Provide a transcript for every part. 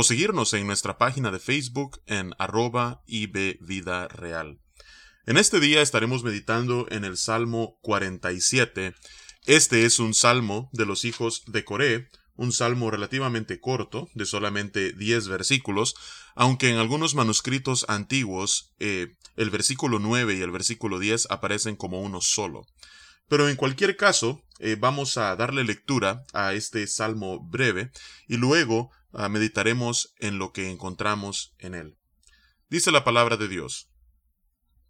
o seguirnos en nuestra página de Facebook en arroba Vida Real. En este día estaremos meditando en el Salmo 47. Este es un salmo de los hijos de Coré, un salmo relativamente corto, de solamente 10 versículos, aunque en algunos manuscritos antiguos eh, el versículo 9 y el versículo 10 aparecen como uno solo. Pero en cualquier caso, eh, vamos a darle lectura a este salmo breve y luego meditaremos en lo que encontramos en él. Dice la palabra de Dios.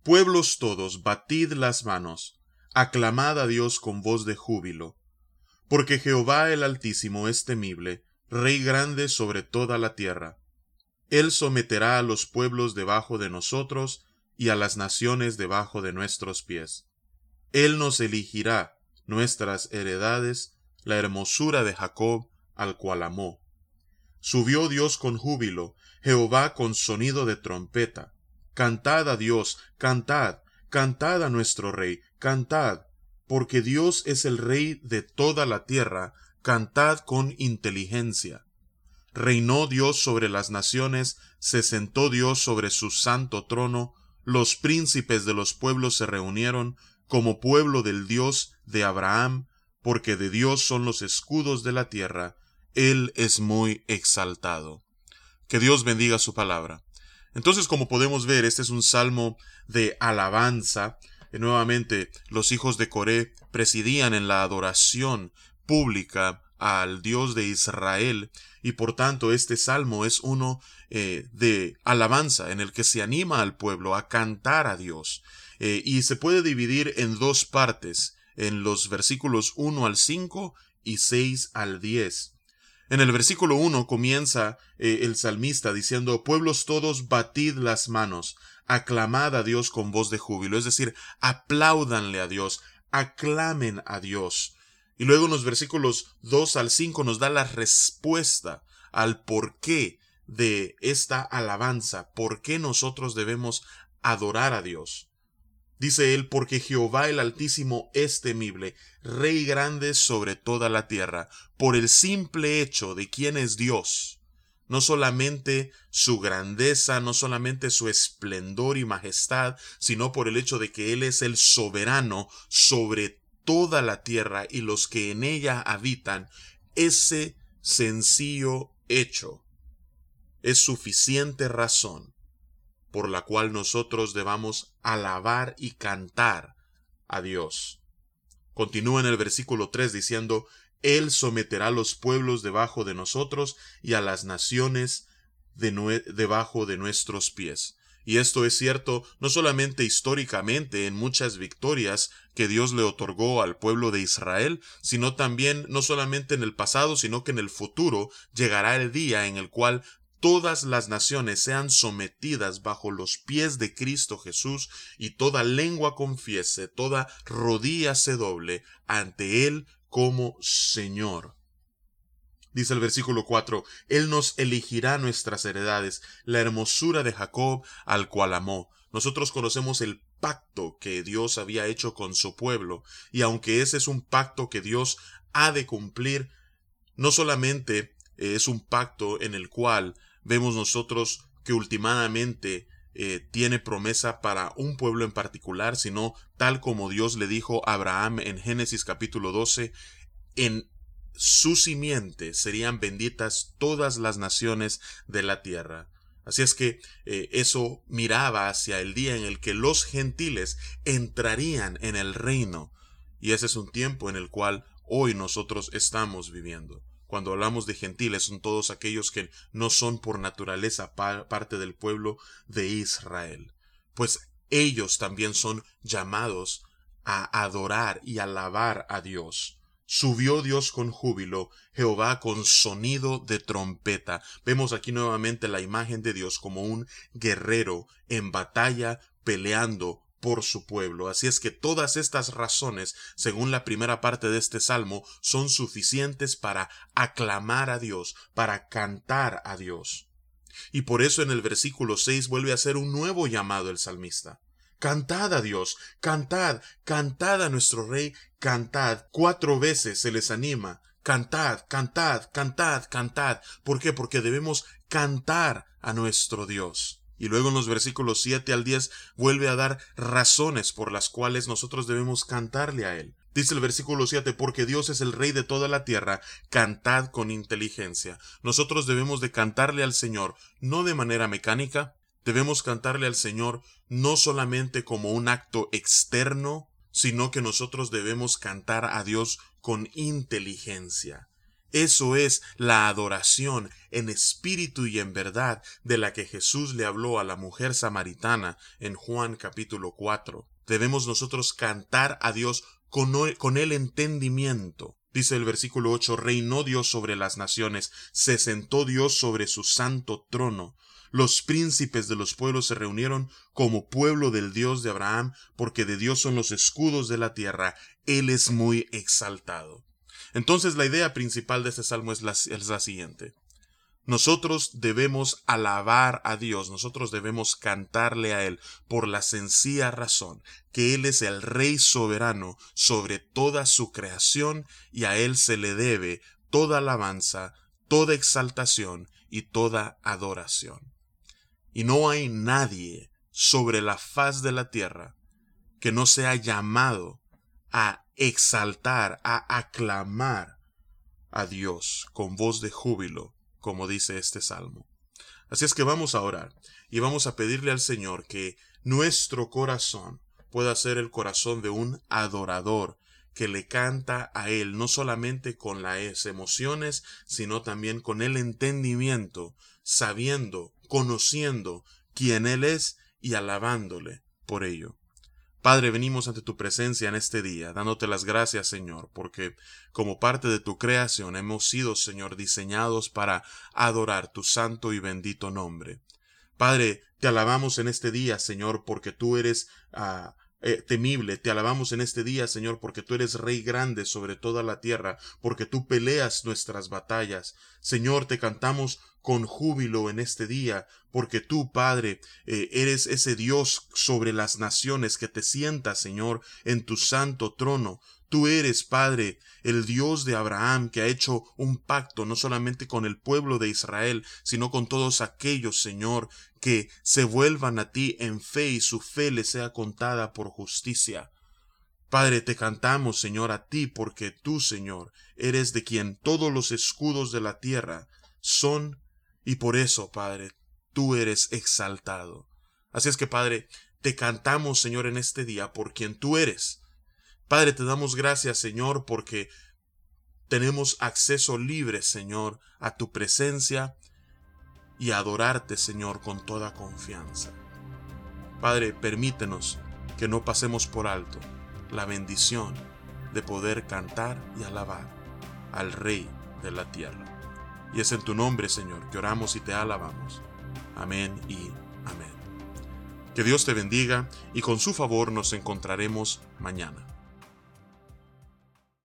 Pueblos todos, batid las manos, aclamad a Dios con voz de júbilo, porque Jehová el Altísimo es temible, Rey grande sobre toda la tierra. Él someterá a los pueblos debajo de nosotros y a las naciones debajo de nuestros pies. Él nos elegirá nuestras heredades, la hermosura de Jacob, al cual amó. Subió Dios con júbilo, Jehová con sonido de trompeta. Cantad a Dios, cantad, cantad a nuestro Rey, cantad, porque Dios es el Rey de toda la tierra, cantad con inteligencia. Reinó Dios sobre las naciones, se sentó Dios sobre su santo trono, los príncipes de los pueblos se reunieron, como pueblo del Dios de Abraham, porque de Dios son los escudos de la tierra, él es muy exaltado. Que Dios bendiga su palabra. Entonces, como podemos ver, este es un salmo de alabanza. Y nuevamente, los hijos de Coré presidían en la adoración pública al Dios de Israel, y por tanto este salmo es uno eh, de alabanza en el que se anima al pueblo a cantar a Dios. Eh, y se puede dividir en dos partes, en los versículos 1 al 5 y 6 al 10. En el versículo 1 comienza eh, el salmista diciendo, Pueblos todos, batid las manos, aclamad a Dios con voz de júbilo, es decir, apláudanle a Dios, aclamen a Dios. Y luego en los versículos 2 al 5 nos da la respuesta al porqué de esta alabanza, por qué nosotros debemos adorar a Dios. Dice él, porque Jehová el Altísimo es temible, Rey grande sobre toda la tierra, por el simple hecho de quién es Dios. No solamente su grandeza, no solamente su esplendor y majestad, sino por el hecho de que Él es el soberano sobre toda la tierra y los que en ella habitan. Ese sencillo hecho es suficiente razón por la cual nosotros debamos alabar y cantar a Dios. Continúa en el versículo 3 diciendo, Él someterá los pueblos debajo de nosotros y a las naciones debajo de nuestros pies. Y esto es cierto no solamente históricamente en muchas victorias que Dios le otorgó al pueblo de Israel, sino también no solamente en el pasado, sino que en el futuro llegará el día en el cual todas las naciones sean sometidas bajo los pies de Cristo Jesús y toda lengua confiese, toda rodilla se doble ante Él como Señor. Dice el versículo 4, Él nos elegirá nuestras heredades, la hermosura de Jacob al cual amó. Nosotros conocemos el pacto que Dios había hecho con su pueblo, y aunque ese es un pacto que Dios ha de cumplir, no solamente es un pacto en el cual vemos nosotros que últimamente eh, tiene promesa para un pueblo en particular, sino tal como Dios le dijo a Abraham en Génesis capítulo 12, en su simiente serían benditas todas las naciones de la tierra. Así es que eh, eso miraba hacia el día en el que los gentiles entrarían en el reino. Y ese es un tiempo en el cual hoy nosotros estamos viviendo. Cuando hablamos de gentiles son todos aquellos que no son por naturaleza parte del pueblo de Israel. Pues ellos también son llamados a adorar y alabar a Dios. Subió Dios con júbilo, Jehová con sonido de trompeta. Vemos aquí nuevamente la imagen de Dios como un guerrero en batalla peleando por su pueblo. Así es que todas estas razones, según la primera parte de este salmo, son suficientes para aclamar a Dios, para cantar a Dios. Y por eso en el versículo 6 vuelve a hacer un nuevo llamado el salmista. Cantad a Dios, cantad, cantad a nuestro Rey, cantad. Cuatro veces se les anima. Cantad, cantad, cantad, cantad. ¿Por qué? Porque debemos cantar a nuestro Dios. Y luego en los versículos 7 al 10 vuelve a dar razones por las cuales nosotros debemos cantarle a Él. Dice el versículo 7, porque Dios es el Rey de toda la tierra, cantad con inteligencia. Nosotros debemos de cantarle al Señor, no de manera mecánica, debemos cantarle al Señor no solamente como un acto externo, sino que nosotros debemos cantar a Dios con inteligencia. Eso es la adoración en espíritu y en verdad de la que Jesús le habló a la mujer samaritana en Juan capítulo 4. Debemos nosotros cantar a Dios con, el entendimiento. Dice el versículo 8, reinó Dios sobre las naciones, se sentó Dios sobre su santo trono. Los príncipes de los pueblos se reunieron como pueblo del Dios de Abraham, porque de Dios son los escudos de la tierra, Él es muy exaltado. Entonces la idea principal de este salmo es la, siguiente. Nosotros debemos alabar a Dios, nosotros debemos cantarle a Él por la sencilla razón que Él es el Rey soberano sobre toda su creación y a Él se le debe toda alabanza, toda exaltación y toda adoración. Y no hay nadie sobre la faz de la tierra que no sea llamado a exaltar, a aclamar a Dios con voz de júbilo, como dice este salmo. Así es que vamos a orar y vamos a pedirle al Señor que nuestro corazón pueda ser el corazón de un adorador que le canta a Él, no solamente con las emociones, sino también con el entendimiento, sabiendo, conociendo quién Él es y alabándole por ello. Padre, venimos ante tu presencia en este día, dándote las gracias, Señor, porque como parte de tu creación hemos sido, Señor, diseñados para adorar tu santo y bendito nombre. Padre, te alabamos en este día, Señor, porque tú eres ah, eh, temible. Te alabamos en este día, Señor, porque tú eres Rey grande sobre toda la tierra, porque tú peleas nuestras batallas. Señor, te cantamos con júbilo en este día, porque tú, Padre, eh, eres ese Dios sobre las naciones que te sienta, Señor, en tu santo trono. Tú eres, Padre, el Dios de Abraham, que ha hecho un pacto no solamente con el pueblo de Israel, sino con todos aquellos, Señor, que se vuelvan a ti en fe y su fe les sea contada por justicia. Padre, te cantamos, Señor, a ti, porque tú, Señor, eres de quien todos los escudos de la tierra son, y por eso, Padre, tú eres exaltado. Así es que, Padre, te cantamos, Señor, en este día por quien tú eres. Padre, te damos gracias, Señor, porque tenemos acceso libre, Señor, a tu presencia y a adorarte, Señor, con toda confianza. Padre, permítenos que no pasemos por alto la bendición de poder cantar y alabar al Rey de la tierra. Y es en tu nombre, Señor, que oramos y te alabamos. Amén y amén. Que Dios te bendiga y con su favor nos encontraremos mañana.